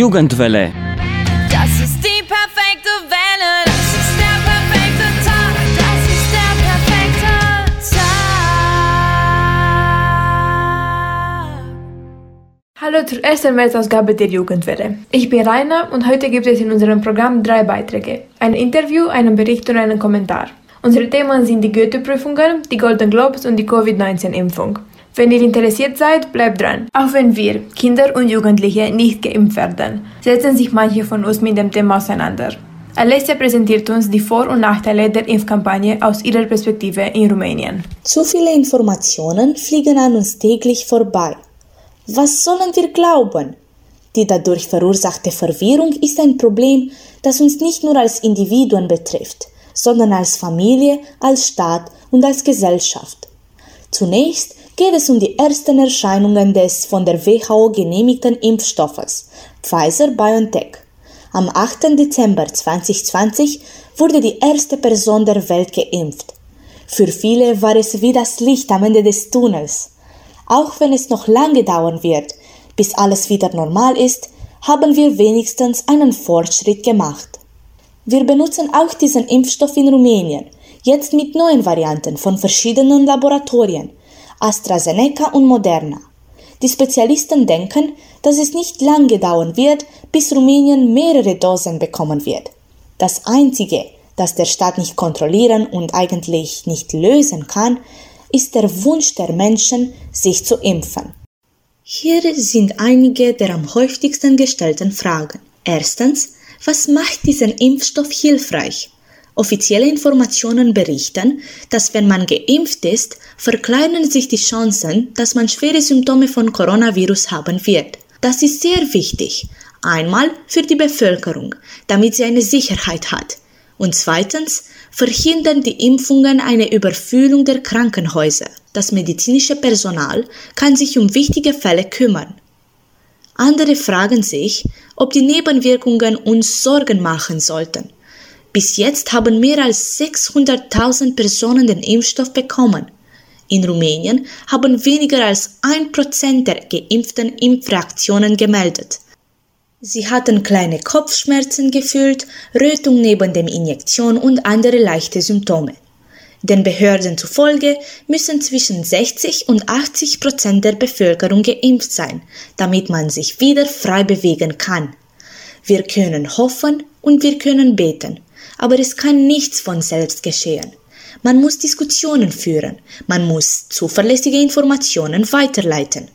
Jugendwelle. Das ist die perfekte Welle. Das ist der perfekte Tag. Das ist der perfekte Tag. Hallo zur ersten März-Ausgabe der Jugendwelle. Ich bin Rainer und heute gibt es in unserem Programm drei Beiträge. Ein Interview, einen Bericht und einen Kommentar. Unsere Themen sind die Goethe-Prüfungen, die Golden Globes und die Covid-19-Impfung. Wenn ihr interessiert seid, bleibt dran. Auch wenn wir, Kinder und Jugendliche, nicht geimpft werden, setzen sich manche von uns mit dem Thema auseinander. Alessia präsentiert uns die Vor- und Nachteile der Impfkampagne aus ihrer Perspektive in Rumänien. Zu viele Informationen fliegen an uns täglich vorbei. Was sollen wir glauben? Die dadurch verursachte Verwirrung ist ein Problem, das uns nicht nur als Individuen betrifft, sondern als Familie, als Staat und als Gesellschaft. Zunächst geht es um die ersten Erscheinungen des von der WHO genehmigten Impfstoffes Pfizer BioNTech. Am 8. Dezember 2020 wurde die erste Person der Welt geimpft. Für viele war es wie das Licht am Ende des Tunnels. Auch wenn es noch lange dauern wird, bis alles wieder normal ist, haben wir wenigstens einen Fortschritt gemacht. Wir benutzen auch diesen Impfstoff in Rumänien, jetzt mit neuen Varianten von verschiedenen Laboratorien. AstraZeneca und Moderna. Die Spezialisten denken, dass es nicht lange dauern wird, bis Rumänien mehrere Dosen bekommen wird. Das Einzige, das der Staat nicht kontrollieren und eigentlich nicht lösen kann, ist der Wunsch der Menschen, sich zu impfen. Hier sind einige der am häufigsten gestellten Fragen. Erstens, was macht diesen Impfstoff hilfreich? Offizielle Informationen berichten, dass wenn man geimpft ist, verkleinern sich die Chancen, dass man schwere Symptome von Coronavirus haben wird. Das ist sehr wichtig. Einmal für die Bevölkerung, damit sie eine Sicherheit hat. Und zweitens verhindern die Impfungen eine Überfüllung der Krankenhäuser. Das medizinische Personal kann sich um wichtige Fälle kümmern. Andere fragen sich, ob die Nebenwirkungen uns Sorgen machen sollten. Bis jetzt haben mehr als 600.000 Personen den Impfstoff bekommen. In Rumänien haben weniger als ein Prozent der geimpften Impfreaktionen gemeldet. Sie hatten kleine Kopfschmerzen gefühlt, Rötung neben der Injektion und andere leichte Symptome. Den Behörden zufolge müssen zwischen 60 und 80 Prozent der Bevölkerung geimpft sein, damit man sich wieder frei bewegen kann. Wir können hoffen und wir können beten aber es kann nichts von selbst geschehen. Man muss Diskussionen führen, man muss zuverlässige Informationen weiterleiten.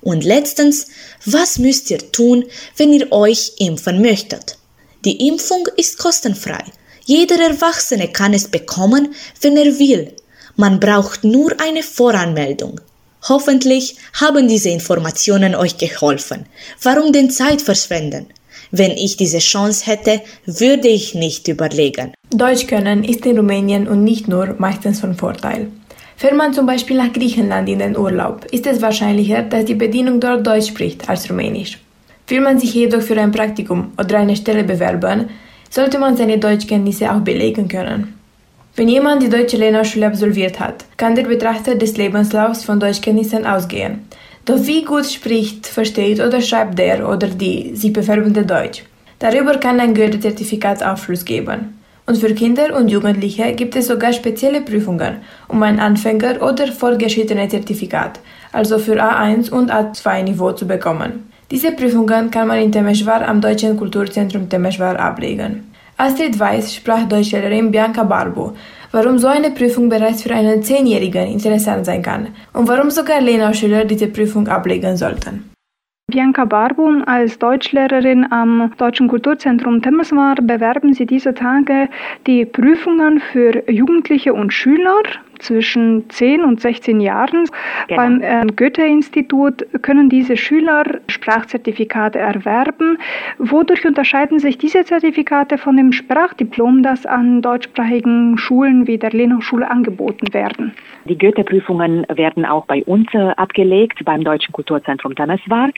Und letztens, was müsst ihr tun, wenn ihr euch impfen möchtet? Die Impfung ist kostenfrei. Jeder Erwachsene kann es bekommen, wenn er will. Man braucht nur eine Voranmeldung. Hoffentlich haben diese Informationen euch geholfen. Warum denn Zeit verschwenden? Wenn ich diese Chance hätte, würde ich nicht überlegen. Deutsch können ist in Rumänien und nicht nur meistens von Vorteil. Fährt man zum Beispiel nach Griechenland in den Urlaub, ist es wahrscheinlicher, dass die Bedienung dort Deutsch spricht als Rumänisch. Will man sich jedoch für ein Praktikum oder eine Stelle bewerben, sollte man seine Deutschkenntnisse auch belegen können. Wenn jemand die deutsche Lehrerschule absolviert hat, kann der Betrachter des Lebenslaufs von Deutschkenntnissen ausgehen. Doch wie gut spricht, versteht oder schreibt der oder die sich bewerbende Deutsch? Darüber kann ein Goethe-Zertifikat Aufschluss geben. Und für Kinder und Jugendliche gibt es sogar spezielle Prüfungen, um ein Anfänger- oder fortgeschrittenes Zertifikat, also für A1 und A2-Niveau zu bekommen. Diese Prüfungen kann man in Temeschwar am Deutschen Kulturzentrum Temeschwar ablegen. Astrid Weiß sprach Deutschlehrerin Bianca Barbu, warum so eine Prüfung bereits für einen Zehnjährigen interessant sein kann und warum sogar Lena-Schüler diese Prüfung ablegen sollten. Bianca Barbum als Deutschlehrerin am Deutschen Kulturzentrum Temeswar bewerben Sie diese Tage die Prüfungen für Jugendliche und Schüler zwischen 10 und 16 Jahren. Genau. Beim äh, Goethe-Institut können diese Schüler Sprachzertifikate erwerben. Wodurch unterscheiden sich diese Zertifikate von dem Sprachdiplom, das an deutschsprachigen Schulen wie der Lenau-Schule angeboten werden? Die Goethe-Prüfungen werden auch bei uns äh, abgelegt, beim Deutschen Kulturzentrum Temeswar.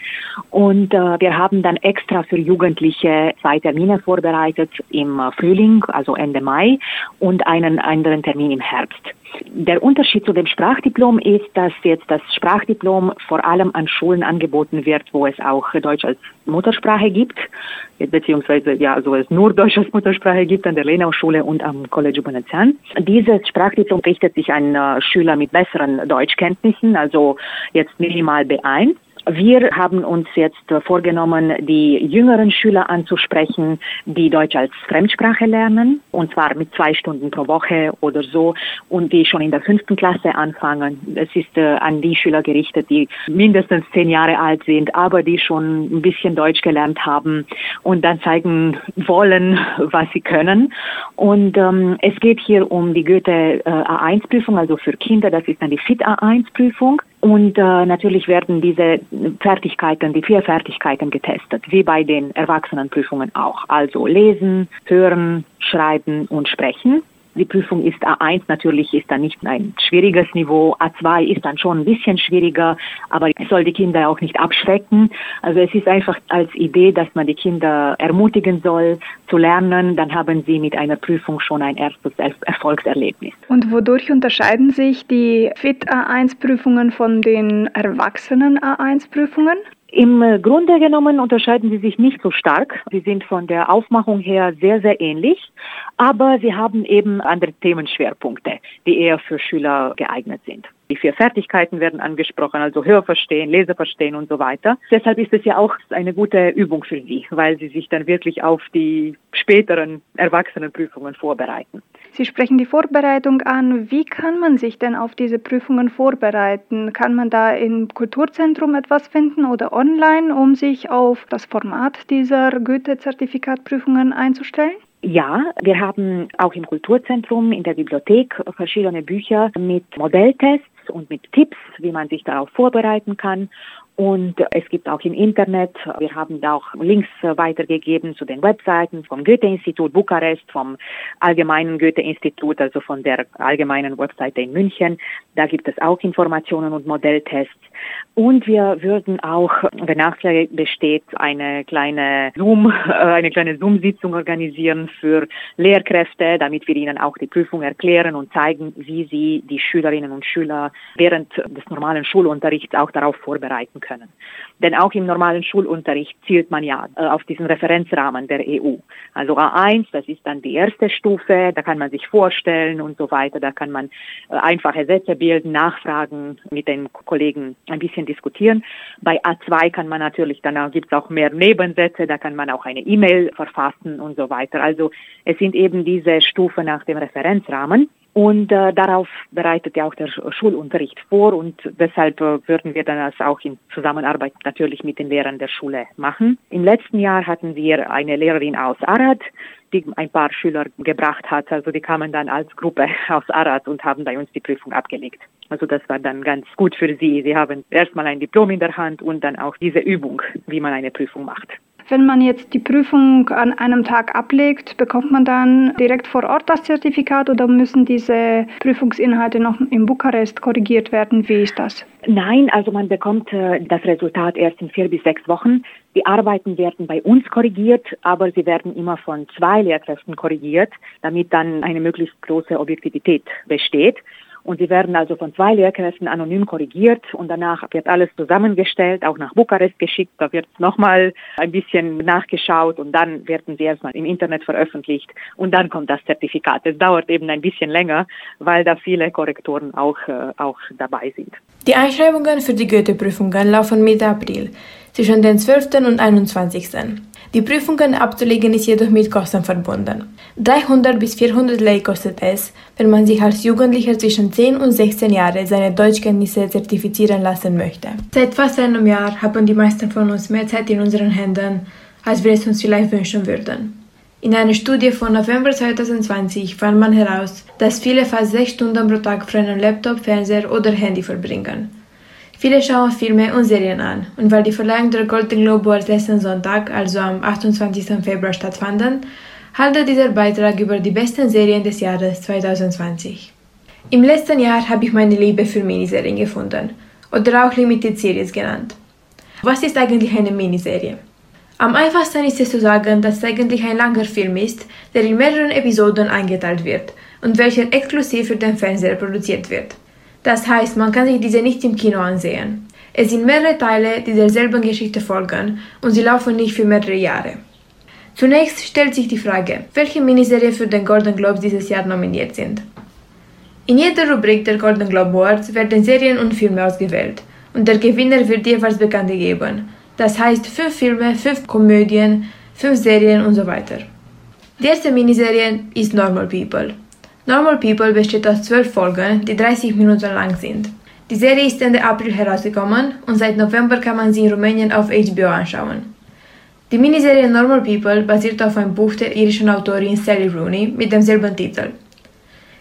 Und äh, wir haben dann extra für Jugendliche zwei Termine vorbereitet im äh, Frühling, also Ende Mai, und einen anderen Termin im Herbst. Der Unterschied zu dem Sprachdiplom ist, dass jetzt das Sprachdiplom vor allem an Schulen angeboten wird, wo es auch Deutsch als Muttersprache gibt, beziehungsweise ja, so es nur Deutsch als Muttersprache gibt an der Lenau-Schule und am College Bonazan. Dieses Sprachdiplom richtet sich an äh, Schüler mit besseren Deutschkenntnissen, also jetzt minimal B1 wir haben uns jetzt vorgenommen, die jüngeren Schüler anzusprechen, die Deutsch als Fremdsprache lernen, und zwar mit zwei Stunden pro Woche oder so, und die schon in der fünften Klasse anfangen. Es ist äh, an die Schüler gerichtet, die mindestens zehn Jahre alt sind, aber die schon ein bisschen Deutsch gelernt haben und dann zeigen wollen, was sie können. Und ähm, es geht hier um die Goethe äh, A1-Prüfung, also für Kinder, das ist dann die FIT A1-Prüfung. Und äh, natürlich werden diese Fertigkeiten, die vier Fertigkeiten getestet, wie bei den Erwachsenenprüfungen auch. Also lesen, hören, schreiben und sprechen. Die Prüfung ist A1 natürlich ist dann nicht ein schwieriges Niveau. A2 ist dann schon ein bisschen schwieriger, aber es soll die Kinder auch nicht abschrecken. Also es ist einfach als Idee, dass man die Kinder ermutigen soll zu lernen. Dann haben sie mit einer Prüfung schon ein erstes Erfolgserlebnis. Und wodurch unterscheiden sich die FIT A1-Prüfungen von den Erwachsenen A1-Prüfungen? Im Grunde genommen unterscheiden sie sich nicht so stark. Sie sind von der Aufmachung her sehr, sehr ähnlich, aber sie haben eben andere Themenschwerpunkte, die eher für Schüler geeignet sind. Die vier Fertigkeiten werden angesprochen, also Hörverstehen, Leseverstehen und so weiter. Deshalb ist es ja auch eine gute Übung für Sie, weil Sie sich dann wirklich auf die späteren Erwachsenenprüfungen vorbereiten. Sie sprechen die Vorbereitung an. Wie kann man sich denn auf diese Prüfungen vorbereiten? Kann man da im Kulturzentrum etwas finden oder online, um sich auf das Format dieser Goethe-Zertifikatprüfungen einzustellen? Ja, wir haben auch im Kulturzentrum in der Bibliothek verschiedene Bücher mit Modelltests und mit Tipps, wie man sich darauf vorbereiten kann. Und es gibt auch im Internet, wir haben da auch Links weitergegeben zu den Webseiten vom Goethe-Institut Bukarest, vom Allgemeinen Goethe-Institut, also von der allgemeinen Webseite in München. Da gibt es auch Informationen und Modelltests. Und wir würden auch, wenn Nachfrage besteht, eine kleine Zoom, äh, eine kleine Zoom-Sitzung organisieren für Lehrkräfte, damit wir ihnen auch die Prüfung erklären und zeigen, wie sie die Schülerinnen und Schüler während des normalen Schulunterrichts auch darauf vorbereiten können. Denn auch im normalen Schulunterricht zielt man ja äh, auf diesen Referenzrahmen der EU. Also A1, das ist dann die erste Stufe, da kann man sich vorstellen und so weiter, da kann man äh, einfache Sätze bilden, nachfragen, mit den Kollegen ein bisschen diskutieren. Bei A2 kann man natürlich, dann gibt es auch mehr Nebensätze, da kann man auch eine E-Mail verfassen und so weiter. Also es sind eben diese Stufen nach dem Referenzrahmen. Und äh, darauf bereitet ja auch der Schulunterricht vor und deshalb äh, würden wir dann das auch in Zusammenarbeit natürlich mit den Lehrern der Schule machen. Im letzten Jahr hatten wir eine Lehrerin aus Arad, die ein paar Schüler gebracht hat. Also die kamen dann als Gruppe aus Arad und haben bei uns die Prüfung abgelegt. Also das war dann ganz gut für sie. Sie haben erstmal ein Diplom in der Hand und dann auch diese Übung, wie man eine Prüfung macht. Wenn man jetzt die Prüfung an einem Tag ablegt, bekommt man dann direkt vor Ort das Zertifikat oder müssen diese Prüfungsinhalte noch in Bukarest korrigiert werden? Wie ist das? Nein, also man bekommt äh, das Resultat erst in vier bis sechs Wochen. Die Arbeiten werden bei uns korrigiert, aber sie werden immer von zwei Lehrkräften korrigiert, damit dann eine möglichst große Objektivität besteht. Und sie werden also von zwei Lehrkräften anonym korrigiert und danach wird alles zusammengestellt, auch nach Bukarest geschickt. Da wird nochmal ein bisschen nachgeschaut und dann werden sie erstmal im Internet veröffentlicht und dann kommt das Zertifikat. Es dauert eben ein bisschen länger, weil da viele Korrektoren auch, äh, auch dabei sind. Die Einschreibungen für die Goethe-Prüfungen laufen Mitte April, zwischen den 12. und 21. Die Prüfungen abzulegen ist jedoch mit Kosten verbunden. 300 bis 400 Lei kostet es, wenn man sich als Jugendlicher zwischen 10 und 16 Jahren seine Deutschkenntnisse zertifizieren lassen möchte. Seit fast einem Jahr haben die meisten von uns mehr Zeit in unseren Händen, als wir es uns vielleicht wünschen würden. In einer Studie von November 2020 fand man heraus, dass viele fast sechs Stunden pro Tag vor einem Laptop, Fernseher oder Handy verbringen. Viele schauen Filme und Serien an und weil die Verleihung der Golden Globe Awards letzten Sonntag, also am 28. Februar stattfanden, handelt dieser Beitrag über die besten Serien des Jahres 2020. Im letzten Jahr habe ich meine Liebe für Miniserien gefunden oder auch Limited Series genannt. Was ist eigentlich eine Miniserie? Am einfachsten ist es zu sagen, dass es eigentlich ein langer Film ist, der in mehreren Episoden eingeteilt wird, und welcher exklusiv für den Fernseher produziert wird. Das heißt, man kann sich diese nicht im Kino ansehen. Es sind mehrere Teile, die derselben Geschichte folgen und sie laufen nicht für mehrere Jahre. Zunächst stellt sich die Frage, welche Miniserie für den Golden Globes dieses Jahr nominiert sind. In jeder Rubrik der Golden Globe Awards werden Serien und Filme ausgewählt und der Gewinner wird jeweils bekannt gegeben. Das heißt fünf Filme, fünf Komödien, fünf Serien und so weiter. Die erste Miniserie ist Normal People. Normal People besteht aus zwölf Folgen, die 30 Minuten lang sind. Die Serie ist Ende April herausgekommen und seit November kann man sie in Rumänien auf HBO anschauen. Die Miniserie Normal People basiert auf einem Buch der irischen Autorin Sally Rooney mit demselben Titel.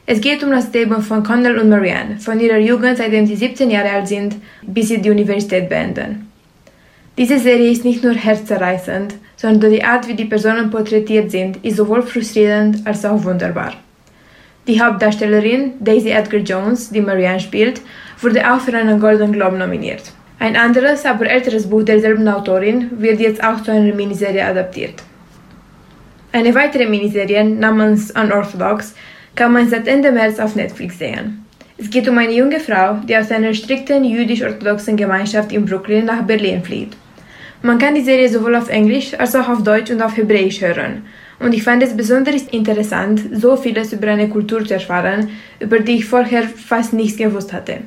Es geht um das Leben von Connell und Marianne, von ihrer Jugend, seitdem sie 17 Jahre alt sind, bis sie die Universität beenden. Diese Serie ist nicht nur herzzerreißend, sondern die Art, wie die Personen porträtiert sind, ist sowohl frustrierend als auch wunderbar. Die Hauptdarstellerin Daisy Edgar Jones, die Marianne spielt, wurde auch für einen Golden Globe nominiert. Ein anderes, aber älteres Buch derselben Autorin wird jetzt auch zu einer Miniserie adaptiert. Eine weitere Miniserie namens Unorthodox kann man seit Ende März auf Netflix sehen. Es geht um eine junge Frau, die aus einer strikten jüdisch-orthodoxen Gemeinschaft in Brooklyn nach Berlin flieht. Man kann die Serie sowohl auf Englisch als auch auf Deutsch und auf Hebräisch hören. Und ich fand es besonders interessant, so vieles über eine Kultur zu erfahren, über die ich vorher fast nichts gewusst hatte.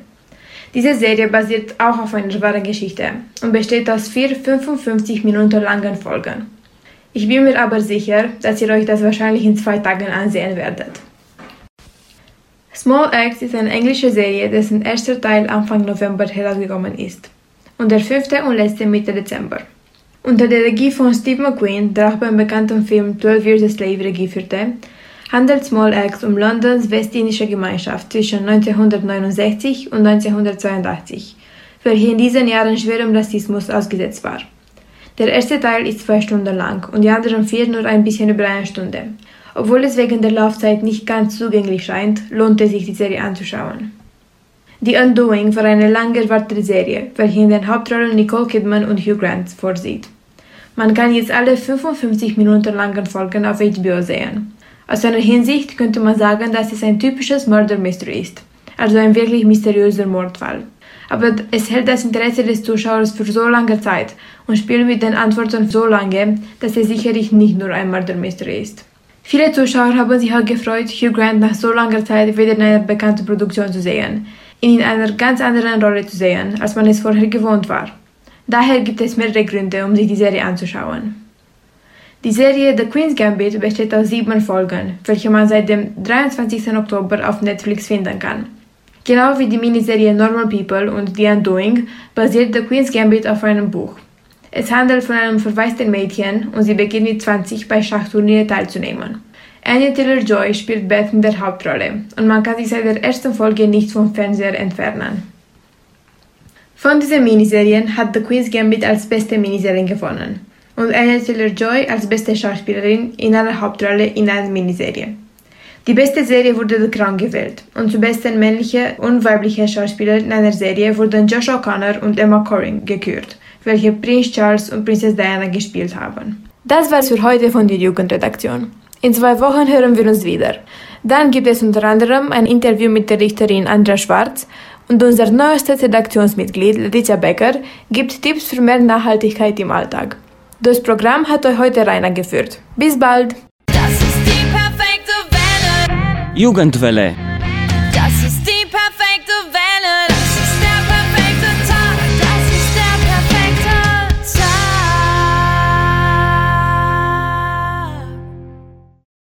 Diese Serie basiert auch auf einer wahren Geschichte und besteht aus vier 55 Minuten langen Folgen. Ich bin mir aber sicher, dass ihr euch das wahrscheinlich in zwei Tagen ansehen werdet. Small Axe ist eine englische Serie, dessen erster Teil Anfang November herausgekommen ist und der fünfte und letzte Mitte Dezember. Unter der Regie von Steve McQueen, der auch beim bekannten Film 12 Years a Slave Regie führte, handelt Small Axe um Londons westindische Gemeinschaft zwischen 1969 und 1982, welche in diesen Jahren schwerem Rassismus ausgesetzt war. Der erste Teil ist zwei Stunden lang und die anderen vier nur ein bisschen über eine Stunde. Obwohl es wegen der Laufzeit nicht ganz zugänglich scheint, lohnt es sich, die Serie anzuschauen. The Undoing war eine lange erwartete Serie, welche in den Hauptrollen Nicole Kidman und Hugh Grant vorsieht. Man kann jetzt alle 55 Minuten langen Folgen auf HBO sehen. Aus einer Hinsicht könnte man sagen, dass es ein typisches Murder Mystery ist, also ein wirklich mysteriöser Mordfall. Aber es hält das Interesse des Zuschauers für so lange Zeit und spielt mit den Antworten so lange, dass es sicherlich nicht nur ein Murder Mystery ist. Viele Zuschauer haben sich auch gefreut, Hugh Grant nach so langer Zeit wieder in einer bekannten Produktion zu sehen, ihn in einer ganz anderen Rolle zu sehen, als man es vorher gewohnt war. Daher gibt es mehrere Gründe, um sich die Serie anzuschauen. Die Serie The Queen's Gambit besteht aus sieben Folgen, welche man seit dem 23. Oktober auf Netflix finden kann. Genau wie die Miniserie Normal People und The Undoing basiert The Queen's Gambit auf einem Buch. Es handelt von einem verwaisten Mädchen und sie beginnt mit 20 bei Schachturnieren teilzunehmen. Anya Taylor-Joy spielt Beth in der Hauptrolle und man kann sich seit der ersten Folge nicht vom Fernseher entfernen. Von diesen Miniserien hat The Queen's Gambit als beste Miniserie gewonnen und Anya Taylor-Joy als beste Schauspielerin in einer Hauptrolle in einer Miniserie. Die beste Serie wurde The Crown gewählt und zu besten männliche und weibliche Schauspieler in einer Serie wurden Josh O'Connor und Emma Corrin gekürt welche Prinz Charles und Prinzess Diana gespielt haben. Das war's für heute von der Jugendredaktion. In zwei Wochen hören wir uns wieder. Dann gibt es unter anderem ein Interview mit der Richterin Andrea Schwarz und unser neuestes Redaktionsmitglied Letitia Becker gibt Tipps für mehr Nachhaltigkeit im Alltag. Das Programm hat euch heute Rainer geführt. Bis bald! Das ist die perfekte Welle. Jugendwelle